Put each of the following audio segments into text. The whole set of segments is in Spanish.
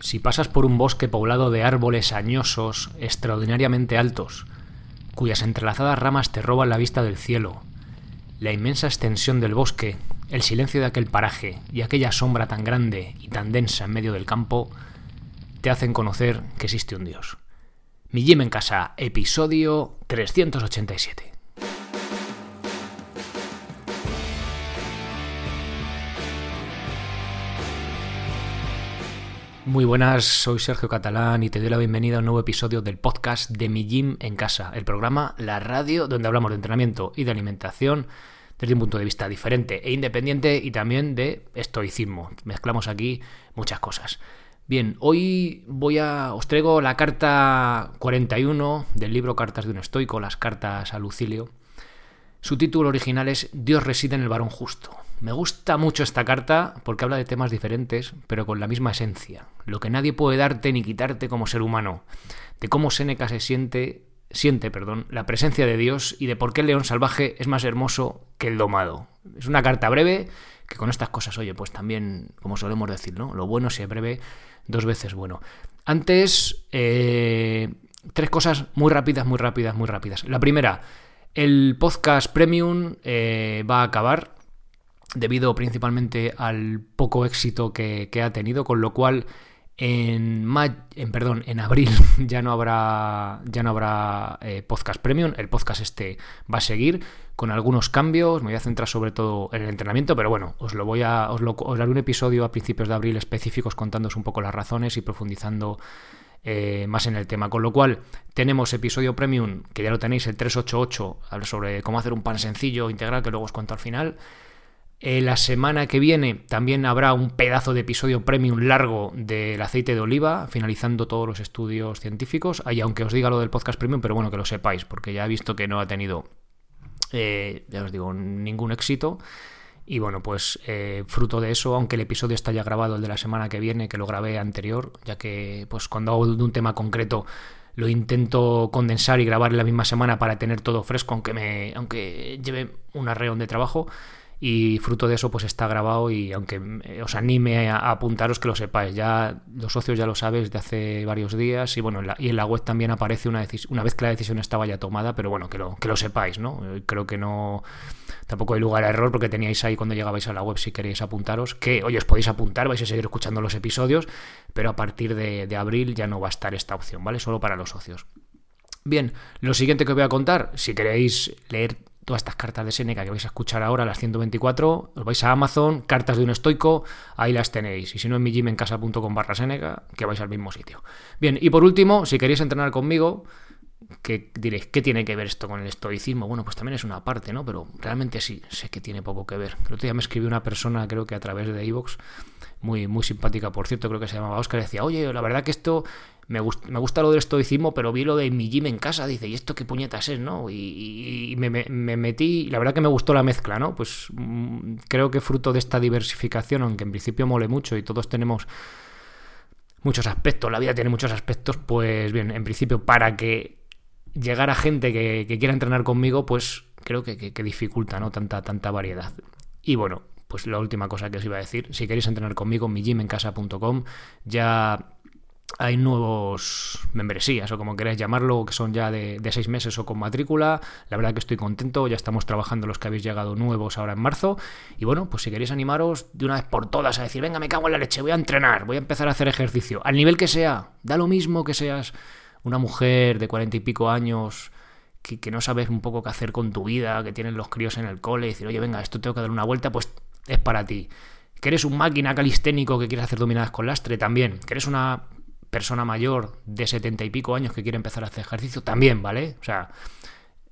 Si pasas por un bosque poblado de árboles añosos, extraordinariamente altos, cuyas entrelazadas ramas te roban la vista del cielo, la inmensa extensión del bosque, el silencio de aquel paraje y aquella sombra tan grande y tan densa en medio del campo, te hacen conocer que existe un Dios. Mi Jim en casa, episodio 387. Muy buenas, soy Sergio Catalán y te doy la bienvenida a un nuevo episodio del podcast de Mi Gym en Casa, el programa, la radio, donde hablamos de entrenamiento y de alimentación desde un punto de vista diferente e independiente y también de estoicismo. Mezclamos aquí muchas cosas. Bien, hoy voy a os traigo la carta 41 del libro Cartas de un estoico, las cartas a Lucilio. Su título original es Dios reside en el varón justo. Me gusta mucho esta carta porque habla de temas diferentes, pero con la misma esencia. Lo que nadie puede darte ni quitarte como ser humano. De cómo Séneca se siente, siente, perdón, la presencia de Dios y de por qué el león salvaje es más hermoso que el domado. Es una carta breve que con estas cosas, oye, pues también, como solemos decir, ¿no? Lo bueno si es breve, dos veces bueno. Antes, eh, tres cosas muy rápidas, muy rápidas, muy rápidas. La primera, el podcast premium eh, va a acabar debido principalmente al poco éxito que, ha tenido, con lo cual en, en, perdón, en abril ya no habrá, ya no habrá eh, podcast premium. El podcast este va a seguir con algunos cambios. Me voy a centrar sobre todo en el entrenamiento, pero bueno, os lo voy a, os, lo, os daré un episodio a principios de abril específicos contándoos un poco las razones y profundizando eh, más en el tema. Con lo cual, tenemos episodio premium, que ya lo tenéis, el 388, sobre cómo hacer un pan sencillo, integral, que luego os cuento al final. Eh, la semana que viene también habrá un pedazo de episodio premium largo del aceite de oliva, finalizando todos los estudios científicos. Ahí, aunque os diga lo del podcast premium, pero bueno, que lo sepáis, porque ya he visto que no ha tenido, eh, ya os digo, ningún éxito. Y bueno, pues eh, fruto de eso, aunque el episodio está ya grabado, el de la semana que viene, que lo grabé anterior, ya que pues cuando hago de un tema concreto lo intento condensar y grabar en la misma semana para tener todo fresco, aunque me, aunque lleve un arreón de trabajo y fruto de eso pues está grabado y aunque eh, os anime a, apuntaros que lo sepáis, ya los socios ya lo sabéis de hace varios días y bueno, en la, y en la web también aparece una, una vez que la decisión estaba ya tomada, pero bueno, que lo, que lo sepáis, ¿no? Eh, creo que no, tampoco hay lugar a error porque teníais ahí cuando llegabais a la web si queréis apuntaros, que oye, os podéis apuntar, vais a seguir escuchando los episodios, pero a partir de, de abril ya no va a estar esta opción, ¿vale? Solo para los socios. Bien, lo siguiente que os voy a contar, si queréis leer todas estas cartas de Seneca que vais a escuchar ahora, las 124, os vais a Amazon, cartas de un estoico, ahí las tenéis. Y si no, en mi casa.com barra Seneca, que vais al mismo sitio. Bien, y por último, si queréis entrenar conmigo, que diréis, ¿qué tiene que ver esto con el estoicismo? Bueno, pues también es una parte, ¿no? Pero realmente sí, sé que tiene poco que ver. El otro día me escribió una persona, creo que a través de iVoox, muy, muy simpática, por cierto, creo que se llamaba Oscar, decía, oye, la verdad que esto me, gusta, me gusta lo del estoicismo, pero vi lo de mi gym en casa, dice, ¿y esto qué puñetas es, no? Y, me, me, metí, la verdad que me gustó la mezcla, ¿no? Pues mm, creo que fruto de esta diversificación, aunque en principio mole mucho y todos tenemos muchos aspectos, la vida tiene muchos aspectos, pues bien, en principio para que llegar a gente que, quiera entrenar conmigo, pues creo que, dificulta, ¿no? Tanta, tanta variedad. Y bueno, pues la última cosa que os iba a decir, si queréis entrenar conmigo, mi ya hay nuevos membresías o como queráis llamarlo, que son ya de, seis meses o con matrícula. La verdad que estoy contento, ya estamos trabajando los que habéis llegado nuevos ahora en marzo. Y bueno, pues si queréis animaros de una vez por todas a decir, venga, me cago en la leche, voy a entrenar, voy a empezar a hacer ejercicio, al nivel que sea, da lo mismo que seas una mujer de cuarenta y pico años. Que, no sabes un poco qué hacer con tu vida, que tienes los críos en el cole, y decir, oye, venga, esto tengo que dar una vuelta, pues es para ti. Que eres un máquina calisténico que quieres hacer dominadas con lastre, también. Que eres una persona mayor de setenta y pico años que quiere empezar a hacer ejercicio, también, ¿vale? O sea,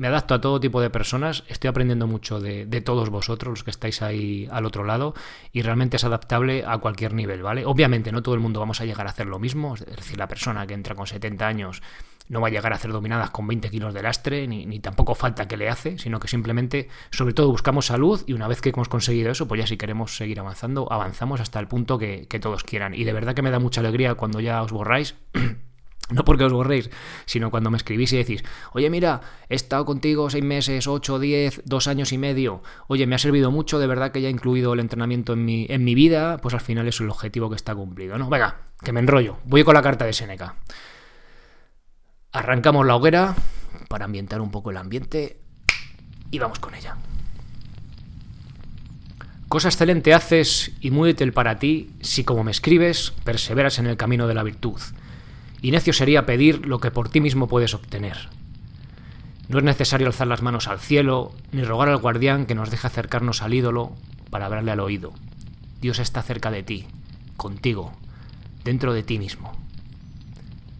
me adapto a todo tipo de personas, estoy aprendiendo mucho de, todos vosotros, los que estáis ahí al otro lado, y realmente es adaptable a cualquier nivel, ¿vale? Obviamente no todo el mundo vamos a llegar a hacer lo mismo, es decir, la persona que entra con 70 años no va a llegar a hacer dominadas con 20 kilos de lastre, ni, tampoco falta que le hace, sino que simplemente, sobre todo, buscamos salud y una vez que hemos conseguido eso, pues ya si queremos seguir avanzando, avanzamos hasta el punto que, que todos quieran. Y de verdad que me da mucha alegría cuando ya os borráis. No porque os borréis, sino cuando me escribís y decís, oye, mira, he estado contigo seis meses, ocho, diez, dos años y medio, oye, me ha servido mucho, de verdad que ya he incluido el entrenamiento en mi, en mi vida, pues al final es el objetivo que está cumplido, ¿no? Venga, que me enrollo. Voy con la carta de Seneca. Arrancamos la hoguera para ambientar un poco el ambiente y vamos con ella. Cosa excelente haces y muy útil para ti si, como me escribes, perseveras en el camino de la virtud. Y necio sería pedir lo que por ti mismo puedes obtener. No es necesario alzar las manos al cielo, ni rogar al guardián que nos deje acercarnos al ídolo para hablarle al oído. Dios está cerca de ti, contigo, dentro de ti mismo.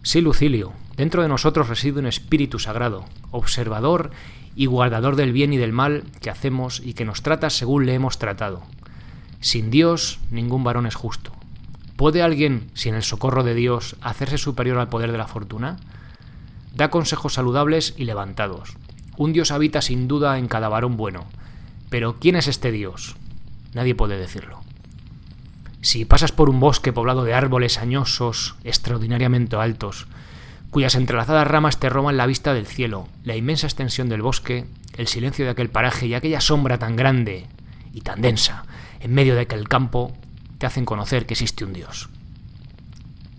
Sí, Lucilio, dentro de nosotros reside un espíritu sagrado, observador y guardador del bien y del mal que hacemos y que nos trata según le hemos tratado. Sin Dios, ningún varón es justo. ¿Puede alguien, sin el socorro de Dios, hacerse superior al poder de la fortuna? Da consejos saludables y levantados. Un Dios habita sin duda en cada varón bueno. Pero ¿quién es este Dios? Nadie puede decirlo. Si pasas por un bosque poblado de árboles añosos, extraordinariamente altos, cuyas entrelazadas ramas te roban la vista del cielo, la inmensa extensión del bosque, el silencio de aquel paraje y aquella sombra tan grande y tan densa en medio de aquel campo, te hacen conocer que existe un Dios.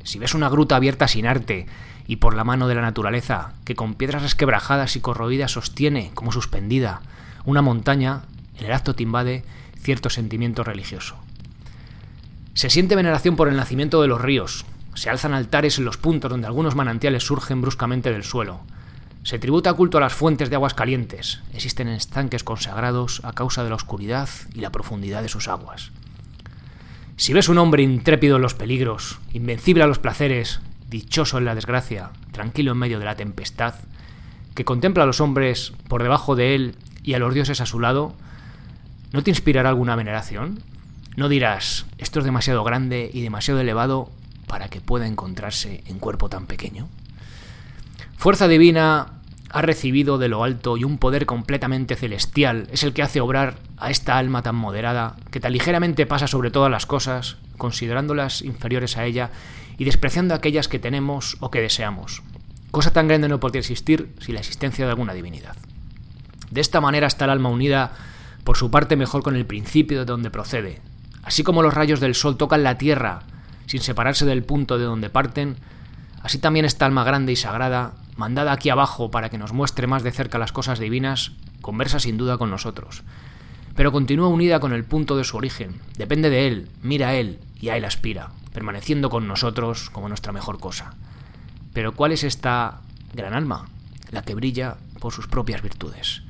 Si ves una gruta abierta sin arte y por la mano de la naturaleza, que con piedras resquebrajadas y corroídas sostiene, como suspendida, una montaña, en el acto te invade cierto sentimiento religioso. Se siente veneración por el nacimiento de los ríos, se alzan altares en los puntos donde algunos manantiales surgen bruscamente del suelo. Se tributa culto a las fuentes de aguas calientes. Existen estanques consagrados a causa de la oscuridad y la profundidad de sus aguas. Si ves un hombre intrépido en los peligros, invencible a los placeres, dichoso en la desgracia, tranquilo en medio de la tempestad, que contempla a los hombres por debajo de él y a los dioses a su lado, ¿no te inspirará alguna veneración? ¿No dirás, esto es demasiado grande y demasiado elevado para que pueda encontrarse en cuerpo tan pequeño? Fuerza divina ha recibido de lo alto y un poder completamente celestial es el que hace obrar a esta alma tan moderada que tan ligeramente pasa sobre todas las cosas, considerándolas inferiores a ella y despreciando aquellas que tenemos o que deseamos. Cosa tan grande no podría existir sin la existencia de alguna divinidad. De esta manera está el alma unida por su parte mejor con el principio de donde procede. Así como los rayos del sol tocan la tierra sin separarse del punto de donde parten, así también esta alma grande y sagrada, mandada aquí abajo para que nos muestre más de cerca las cosas divinas, conversa sin duda con nosotros. Pero continúa unida con el punto de su origen, depende de él, mira a él y a él aspira, permaneciendo con nosotros como nuestra mejor cosa. Pero ¿cuál es esta gran alma? La que brilla por sus propias virtudes.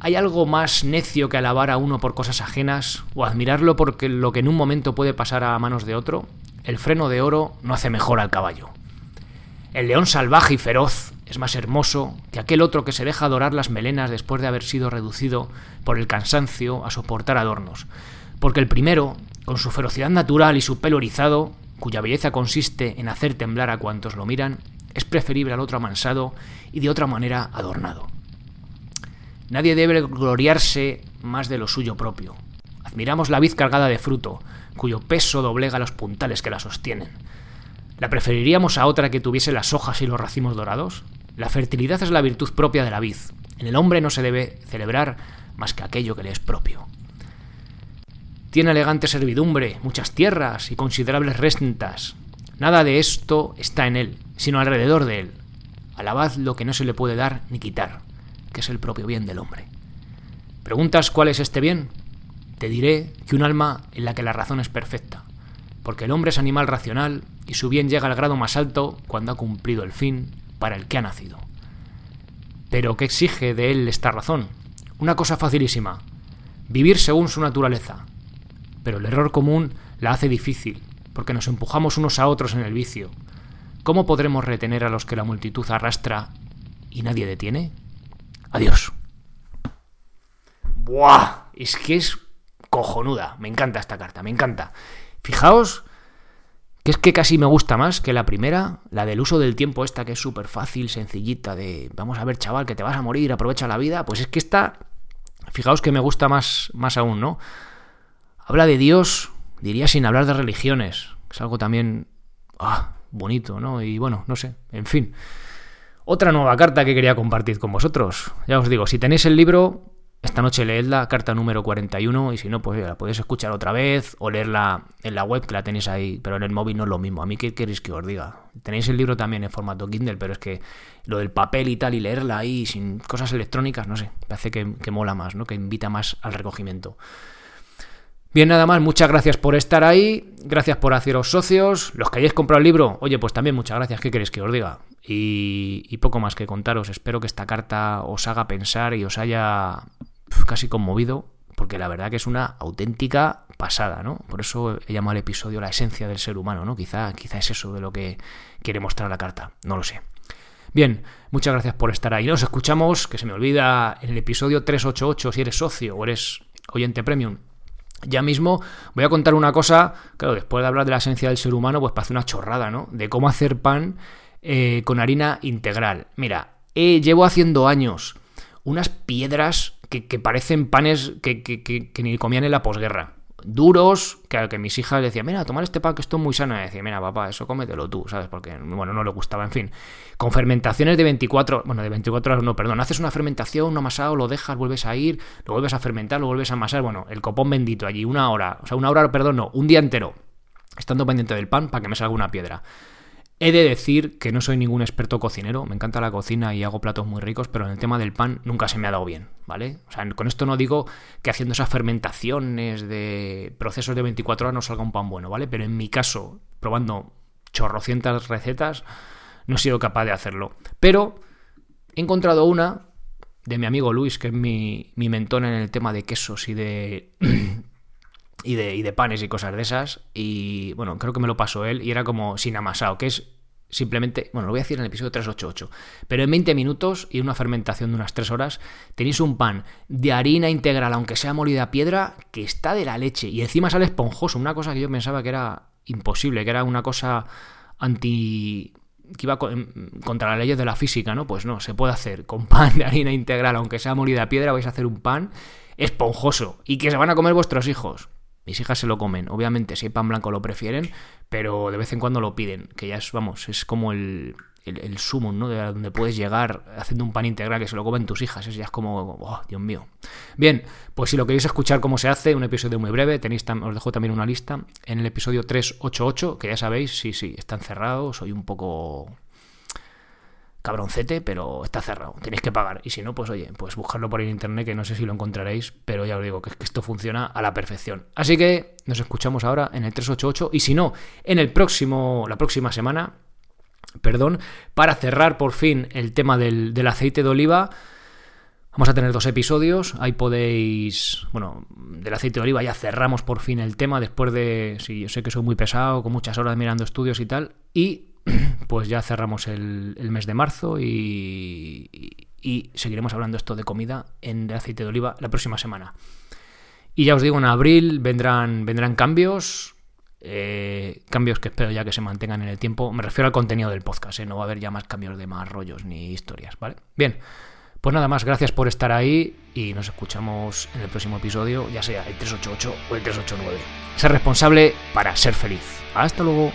¿Hay algo más necio que alabar a uno por cosas ajenas o admirarlo porque lo que en un momento puede pasar a manos de otro? El freno de oro no hace mejor al caballo. El león salvaje y feroz es más hermoso que aquel otro que se deja adorar las melenas después de haber sido reducido por el cansancio a soportar adornos. Porque el primero, con su ferocidad natural y su pelo erizado, cuya belleza consiste en hacer temblar a cuantos lo miran, es preferible al otro amansado y de otra manera adornado. Nadie debe gloriarse más de lo suyo propio. Admiramos la vid cargada de fruto, cuyo peso doblega los puntales que la sostienen. ¿La preferiríamos a otra que tuviese las hojas y los racimos dorados? La fertilidad es la virtud propia de la vid. En el hombre no se debe celebrar más que aquello que le es propio. Tiene elegante servidumbre, muchas tierras y considerables rentas. Nada de esto está en él, sino alrededor de él. Alabad lo que no se le puede dar ni quitar que es el propio bien del hombre. ¿Preguntas cuál es este bien? Te diré que un alma en la que la razón es perfecta, porque el hombre es animal racional y su bien llega al grado más alto cuando ha cumplido el fin para el que ha nacido. Pero ¿qué exige de él esta razón? Una cosa facilísima, vivir según su naturaleza. Pero el error común la hace difícil, porque nos empujamos unos a otros en el vicio. ¿Cómo podremos retener a los que la multitud arrastra y nadie detiene? Adiós. ¡Buah! Es que es cojonuda. Me encanta esta carta, me encanta. Fijaos que es que casi me gusta más que la primera, la del uso del tiempo esta que es súper fácil, sencillita, de vamos a ver chaval, que te vas a morir, aprovecha la vida. Pues es que esta, fijaos que me gusta más, más aún, ¿no? Habla de Dios, diría sin hablar de religiones. Es algo también ah, bonito, ¿no? Y bueno, no sé, en fin. Otra nueva carta que quería compartir con vosotros. Ya os digo, si tenéis el libro, esta noche leedla, carta número 41, y si no, pues la podéis escuchar otra vez o leerla en la web que la tenéis ahí, pero en el móvil no es lo mismo. A mí, ¿qué queréis que os diga? Tenéis el libro también en formato Kindle, pero es que lo del papel y tal, y leerla ahí sin cosas electrónicas, no sé, parece que, que mola más, ¿no? Que invita más al recogimiento. Bien, nada más, muchas gracias por estar ahí, gracias por haceros socios, los que hayáis comprado el libro, oye, pues también muchas gracias, ¿qué queréis que os diga? Y, poco más que contaros, espero que esta carta os haga pensar y os haya casi conmovido, porque la verdad que es una auténtica pasada, ¿no? Por eso he llamado al episodio la esencia del ser humano, ¿no? Quizá, quizá es eso de lo que quiere mostrar la carta, no lo sé. Bien, muchas gracias por estar ahí. Nos escuchamos, que se me olvida, en el episodio 388, si eres socio o eres oyente premium, ya mismo voy a contar una cosa, claro, después de hablar de la esencia del ser humano, pues parece una chorrada, ¿no? De cómo hacer pan eh, con harina integral. Mira, llevo haciendo años unas piedras que, parecen panes que, ni comían en la posguerra duros, que, que mis hijas decían, mira, tomar este pan que esto es muy sano. Y decía, mira, papá, eso cómetelo tú, ¿sabes? Porque, bueno, no le gustaba, en fin. Con fermentaciones de 24, bueno, de 24 horas, no, perdón, haces una fermentación, un amasado, lo dejas, vuelves a ir, lo vuelves a fermentar, lo vuelves a amasar, bueno, el copón bendito allí, una hora, o sea, una hora, perdón, no, un día entero, estando pendiente del pan para que me salga una piedra. He de decir que no soy ningún experto cocinero, me encanta la cocina y hago platos muy ricos, pero en el tema del pan nunca se me ha dado bien, ¿vale? O sea, con esto no digo que haciendo esas fermentaciones de procesos de 24 horas no salga un pan bueno, ¿vale? Pero en mi caso, probando chorrocientas recetas, no he sido capaz de hacerlo. Pero he encontrado una de mi amigo Luis, que es mi, mi mentón en el tema de quesos y de y de, panes y cosas de esas. Y bueno, creo que me lo pasó él y era como sin amasado, que es simplemente, bueno, lo voy a decir en el episodio 388, pero en 20 minutos y una fermentación de unas 3 horas tenéis un pan de harina integral, aunque sea molida a piedra, que está de la leche y encima sale esponjoso, una cosa que yo pensaba que era imposible, que era una cosa anti que iba contra las leyes de la física, ¿no? Pues no, se puede hacer con pan de harina integral, aunque sea molida a piedra, vais a hacer un pan esponjoso y que se van a comer vuestros hijos. Mis hijas se lo comen. Obviamente, si hay pan blanco lo prefieren, pero de vez en cuando lo piden, que ya es, vamos, es como el, el, sumo, ¿no? De donde puedes llegar haciendo un pan integral que se lo comen tus hijas. Es ya es como, oh, Dios mío. Bien, pues si lo queréis escuchar cómo se hace, un episodio muy breve, tenéis os dejo también una lista en el episodio 388, que ya sabéis, sí, sí, está encerrado, soy un poco cabroncete, pero está cerrado, tenéis que pagar. Y si no, pues oye, pues buscarlo por internet, que no sé si lo encontraréis, pero ya os digo que, que esto funciona a la perfección. Así que nos escuchamos ahora en el 388 y si no, en el próximo, la próxima semana, perdón, para cerrar por fin el tema del, del aceite de oliva. Vamos a tener dos episodios, ahí podéis, bueno, del aceite de oliva ya cerramos por fin el tema después de, sí, yo sé que soy muy pesado, con muchas horas mirando estudios y tal, y pues ya cerramos el, mes de marzo y, seguiremos hablando esto de comida en aceite de oliva la próxima semana. Y ya os digo, en abril vendrán, vendrán cambios, eh, cambios que espero ya que se mantengan en el tiempo. Me refiero al contenido del podcast, ¿eh? no va a haber ya más cambios de más rollos ni historias, ¿vale? Bien, pues nada más, gracias por estar ahí y nos escuchamos en el próximo episodio, ya sea el 388 o el 389. Ser responsable para ser feliz. Hasta luego.